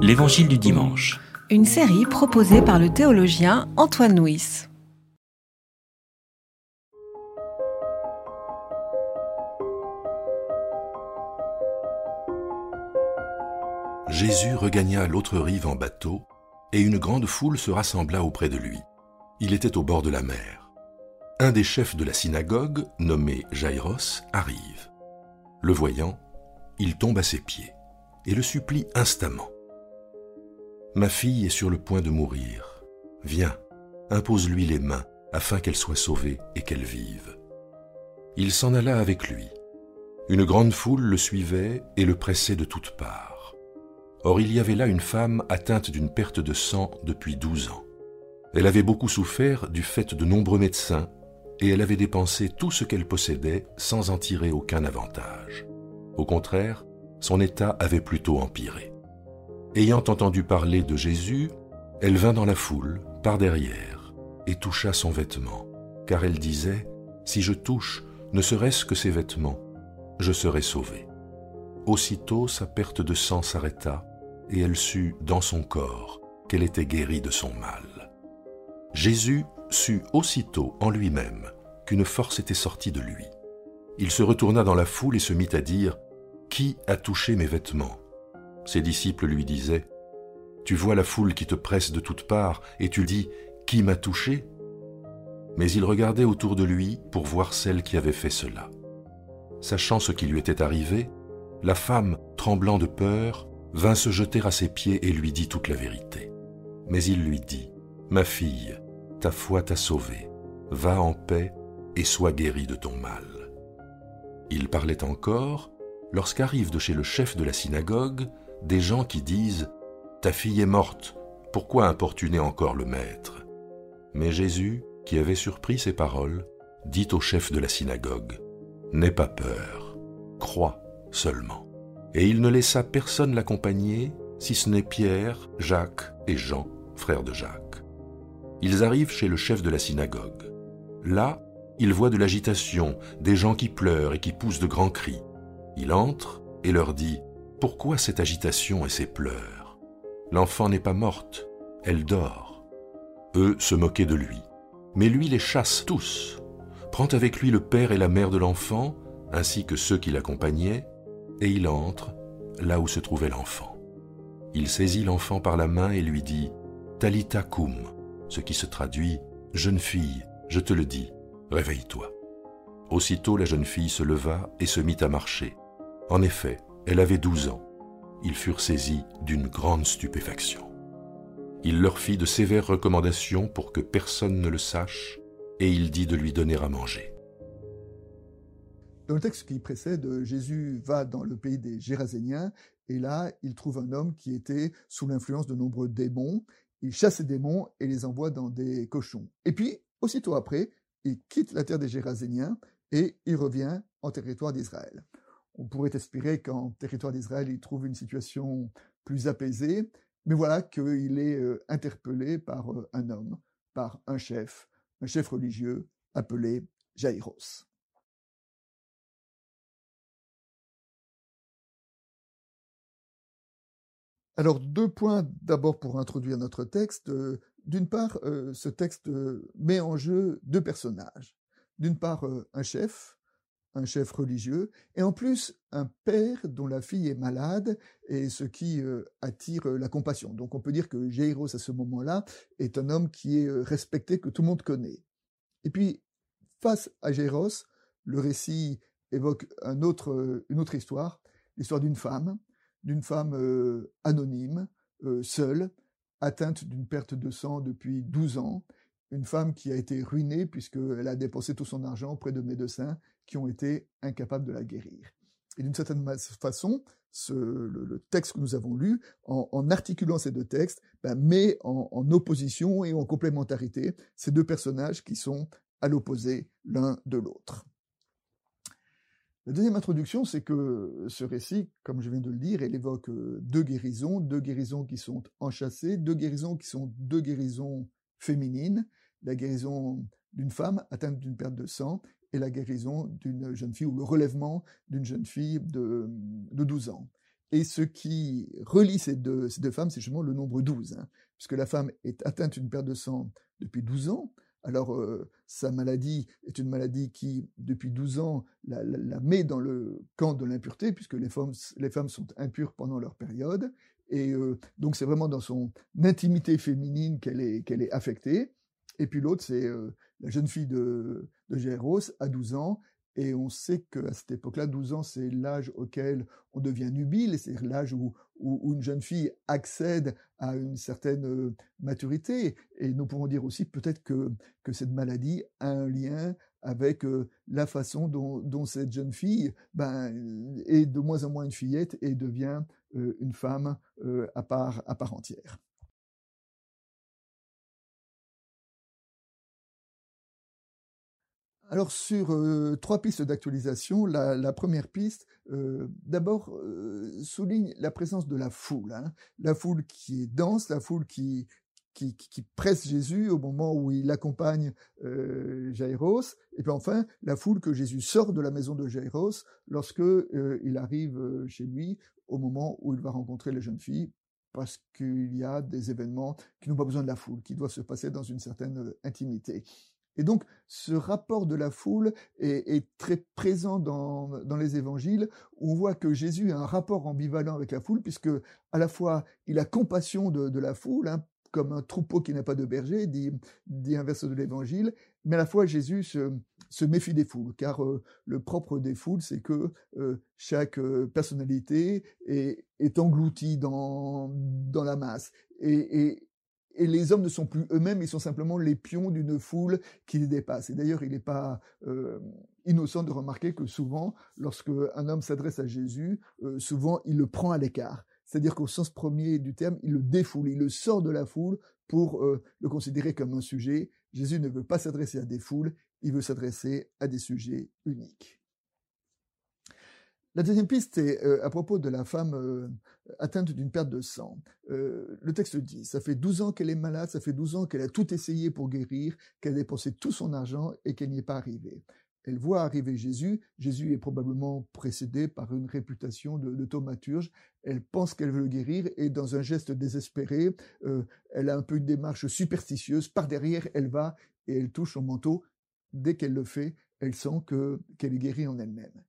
L'Évangile du dimanche. Une série proposée par le théologien Antoine Nuis. Jésus regagna l'autre rive en bateau, et une grande foule se rassembla auprès de lui. Il était au bord de la mer. Un des chefs de la synagogue, nommé Jaïros, arrive. Le voyant, il tombe à ses pieds et le supplie instamment. Ma fille est sur le point de mourir. Viens, impose-lui les mains afin qu'elle soit sauvée et qu'elle vive. Il s'en alla avec lui. Une grande foule le suivait et le pressait de toutes parts. Or il y avait là une femme atteinte d'une perte de sang depuis douze ans. Elle avait beaucoup souffert du fait de nombreux médecins et elle avait dépensé tout ce qu'elle possédait sans en tirer aucun avantage. Au contraire, son état avait plutôt empiré. Ayant entendu parler de Jésus, elle vint dans la foule, par derrière, et toucha son vêtement, car elle disait, Si je touche, ne serait-ce que ses vêtements, je serai sauvée. Aussitôt sa perte de sang s'arrêta, et elle sut dans son corps qu'elle était guérie de son mal. Jésus sut aussitôt en lui-même qu'une force était sortie de lui. Il se retourna dans la foule et se mit à dire Qui a touché mes vêtements? Ses disciples lui disaient Tu vois la foule qui te presse de toutes parts et tu dis Qui m'a touché? Mais il regardait autour de lui pour voir celle qui avait fait cela. Sachant ce qui lui était arrivé, la femme, tremblant de peur, vint se jeter à ses pieds et lui dit toute la vérité. Mais il lui dit, Ma fille, ta foi t'a sauvée, va en paix et sois guérie de ton mal. Il parlait encore lorsqu'arrivent de chez le chef de la synagogue des gens qui disent Ta fille est morte, pourquoi importuner encore le maître? Mais Jésus, qui avait surpris ces paroles, dit au chef de la synagogue N'aie pas peur, crois seulement. Et il ne laissa personne l'accompagner, si ce n'est Pierre, Jacques et Jean, frères de Jacques. Ils arrivent chez le chef de la synagogue. Là, il voit de l'agitation, des gens qui pleurent et qui poussent de grands cris. Il entre et leur dit Pourquoi cette agitation et ces pleurs? L'enfant n'est pas morte, elle dort. Eux se moquaient de lui. Mais lui les chasse tous, prend avec lui le père et la mère de l'enfant, ainsi que ceux qui l'accompagnaient, et il entre là où se trouvait l'enfant. Il saisit l'enfant par la main et lui dit Talita cum, ce qui se traduit Jeune fille, je te le dis, réveille-toi. Aussitôt la jeune fille se leva et se mit à marcher. En effet, elle avait douze ans. Ils furent saisis d'une grande stupéfaction. Il leur fit de sévères recommandations pour que personne ne le sache, et il dit de lui donner à manger. Dans le texte qui précède, Jésus va dans le pays des Géraséniens et là, il trouve un homme qui était sous l'influence de nombreux démons. Il chasse ces démons et les envoie dans des cochons. Et puis, aussitôt après, il quitte la terre des Géraséniens et il revient en territoire d'Israël. On pourrait espérer qu'en territoire d'Israël, il trouve une situation plus apaisée, mais voilà qu'il est euh, interpellé par euh, un homme, par un chef, un chef religieux appelé Jaïros. Alors, deux points d'abord pour introduire notre texte. Euh, d'une part, ce texte met en jeu deux personnages. D'une part, un chef, un chef religieux, et en plus, un père dont la fille est malade, et ce qui attire la compassion. Donc, on peut dire que Jairus, à ce moment-là, est un homme qui est respecté, que tout le monde connaît. Et puis, face à Jairus, le récit évoque un autre, une autre histoire, l'histoire d'une femme d'une femme euh, anonyme, euh, seule, atteinte d'une perte de sang depuis 12 ans, une femme qui a été ruinée puisqu'elle a dépensé tout son argent auprès de médecins qui ont été incapables de la guérir. Et d'une certaine façon, le, texte que nous avons lu, en, articulant ces deux textes, ben, met en, opposition et en complémentarité ces deux personnages qui sont à l'opposé l'un de l'autre. La deuxième introduction, c'est que ce récit, comme je viens de le dire, évoque euh, deux guérisons, deux guérisons qui sont enchâssées, deux guérisons qui sont deux guérisons féminines, la guérison d'une femme atteinte d'une perte de sang et la guérison d'une jeune fille ou le relèvement d'une jeune fille de, de 12 ans. et ce qui relie ces deux, ces deux femmes, c'est justement le nombre 12, hein, puisque la femme est atteinte d'une perte de sang depuis 12 ans, alors, euh, sa maladie est une maladie qui, depuis 12 ans, la, met dans le camp de l'impureté, puisque les femmes, les femmes sont impures pendant leur période. Et euh, donc, c'est vraiment dans son intimité féminine qu'elle est, est affectée. Et puis l'autre, c'est euh, la jeune fille de, Jairus, à 12 ans, et on sait qu'à cette époque-là, 12 ans, c'est l'âge auquel on devient nubile, c'est l'âge où, où, une jeune fille accède à une certaine euh, maturité. Et nous pouvons dire aussi peut-être que, cette maladie a un lien avec euh, la façon dont, dont, cette jeune fille ben, est de moins en moins une fillette et devient euh, une femme à, part, à part entière. Alors sur euh, trois pistes d'actualisation, la, première piste, euh, d'abord euh, souligne la présence de la foule, hein. la foule qui est dense, la foule qui, qui, presse Jésus au moment où il accompagne Jaïros, et puis enfin la foule que Jésus sort de la maison de Jaïros lorsque il arrive chez lui au moment où il va rencontrer les jeunes filles parce qu'il y a des événements qui n'ont pas besoin de la foule, qui doivent se passer dans une certaine intimité. Et donc, ce rapport de la foule est, très présent dans, les évangiles, on voit que Jésus a un rapport ambivalent avec la foule, puisque à la fois il a compassion de, la foule, hein, comme un troupeau qui n'a pas de berger, dit, un verset de l'évangile, mais à la fois Jésus se, méfie des foules, car euh, le propre des foules, c'est que euh, chaque euh, personnalité est, engloutie dans, la masse. et les hommes ne sont plus eux-mêmes, ils sont simplement les pions d'une foule qui les dépasse. Et d'ailleurs, il n'est pas euh, innocent de remarquer que souvent, lorsque un homme s'adresse à Jésus, euh, souvent il le prend à l'écart. C'est-à-dire qu'au sens premier du terme, il le défoule, il le sort de la foule pour euh, le considérer comme un sujet. Jésus ne veut pas s'adresser à des foules, il veut s'adresser à des sujets uniques. La deuxième piste est euh, à propos de la femme euh, atteinte d'une perte de sang. Euh, le texte dit, ça fait 12 ans qu'elle est malade, ça fait 12 ans qu'elle a tout essayé pour guérir, qu'elle a dépensé tout son argent et qu'elle n'y est pas arrivée. Elle voit arriver Jésus. Jésus est probablement précédé par une réputation de, de thaumaturge. Elle pense qu'elle veut le guérir et dans un geste désespéré, elle a un peu une démarche superstitieuse. Par derrière, elle va et elle touche son manteau. Dès qu'elle le fait, elle sent qu'elle est guérie en elle-même.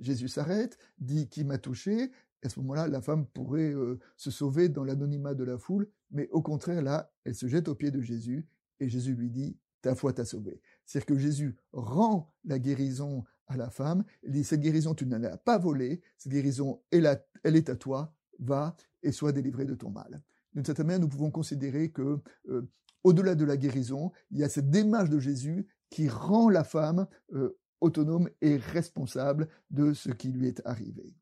Jésus s'arrête, dit qui m'a touché. À ce moment-là, la femme pourrait euh, se sauver dans l'anonymat de la foule, mais au contraire, là, elle se jette aux pieds de Jésus et Jésus lui dit ta foi t'a sauvé. C'est-à-dire que Jésus rend la guérison à la femme. Il dit cette guérison tu ne l'as pas volée, cette guérison elle, elle est à toi, va et sois délivré de ton mal. D'une certaine manière, nous pouvons considérer que euh, au-delà de la guérison, il y a cette démarche de Jésus qui rend la femme euh, autonome et responsable de ce qui lui est arrivé.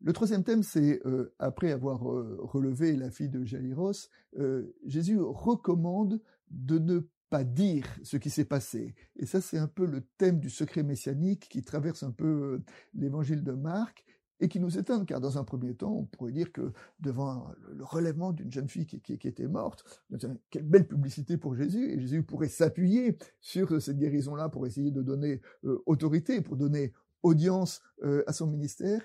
Le troisième thème, c'est euh, après avoir euh, relevé la fille de Jaïros, euh, Jésus recommande de ne pas dire ce qui s'est passé. Et ça, c'est un peu le thème du secret messianique qui traverse un peu l'évangile de Marc et qui nous étonne, car dans un premier temps, on pourrait dire que devant le relèvement d'une jeune fille qui, était morte, quelle belle publicité pour Jésus, et Jésus pourrait s'appuyer sur cette guérison-là pour essayer de donner euh, autorité, pour donner audience euh, à son ministère.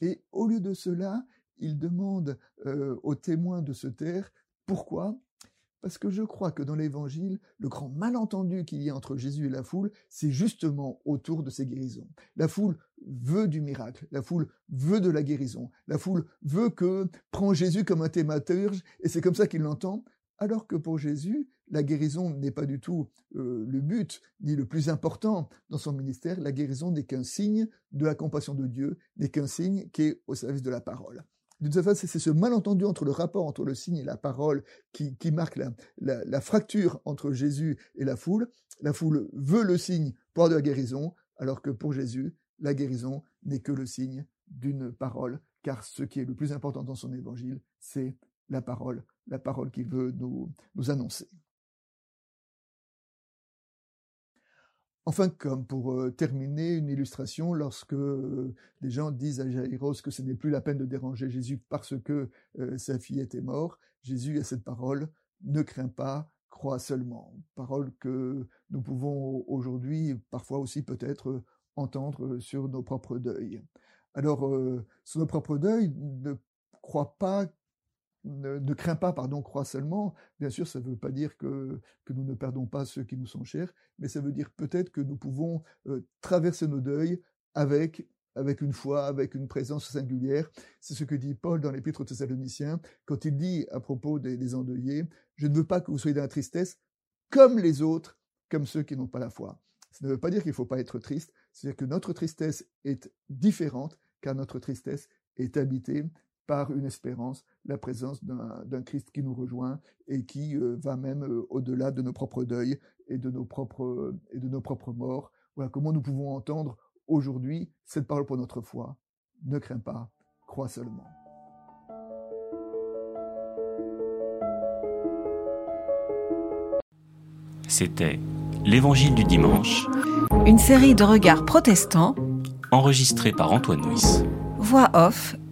Et au lieu de cela, il demande euh, aux témoins de se taire. Pourquoi? Parce que je crois que dans l'évangile, le grand malentendu qu'il y a entre Jésus et la foule, c'est justement autour de ces guérisons. La foule veut du miracle, la foule veut de la guérison, la foule veut que prend Jésus comme un thématurge, et c'est comme ça qu'il l'entend, alors que pour Jésus, la guérison n'est pas du tout euh, le but, ni le plus important dans son ministère, la guérison n'est qu'un signe de la compassion de Dieu, n'est qu'un signe qui est au service de la parole. D'une certaine façon, c'est ce malentendu entre le rapport entre le signe et la parole qui, marque la, fracture entre Jésus et la foule. La foule veut le signe pour de la guérison, alors que pour Jésus, la guérison n'est que le signe d'une parole, car ce qui est le plus important dans son évangile, c'est la parole, la parole qu'il veut nous annoncer. Enfin, comme pour euh, terminer, une illustration, lorsque euh, des gens disent à Jaïros que ce n'est plus la peine de déranger Jésus parce que euh, sa fille était morte, Jésus a cette parole, ne crains pas, crois seulement. Parole que nous pouvons aujourd'hui parfois aussi peut-être entendre sur nos propres deuils. Alors, euh, sur nos propres deuil, ne crois pas, ne, crains pas, pardon, crois seulement. Bien sûr, ça ne veut pas dire que, nous ne perdons pas ceux qui nous sont chers, mais ça veut dire peut-être que nous pouvons euh, traverser nos deuils avec avec une foi, avec une présence singulière. C'est ce que dit Paul dans l'Épître aux Thessaloniciens, quand il dit à propos des, des endeuillés, je ne veux pas que vous soyez dans la tristesse comme les autres, comme ceux qui n'ont pas la foi. Ça ne veut pas dire qu'il ne faut pas être triste, c'est-à-dire que notre tristesse est différente, car notre tristesse est habitée par une espérance, la présence d'un Christ qui nous rejoint et qui euh, va même euh, au-delà de nos propres deuils et de nos propres, et de nos propres morts. Voilà comment nous pouvons entendre aujourd'hui cette parole pour notre foi. Ne crains pas, crois seulement. C'était L'Évangile du dimanche. Une série de regards protestants. Enregistrée par Antoine Nuis. Voix off,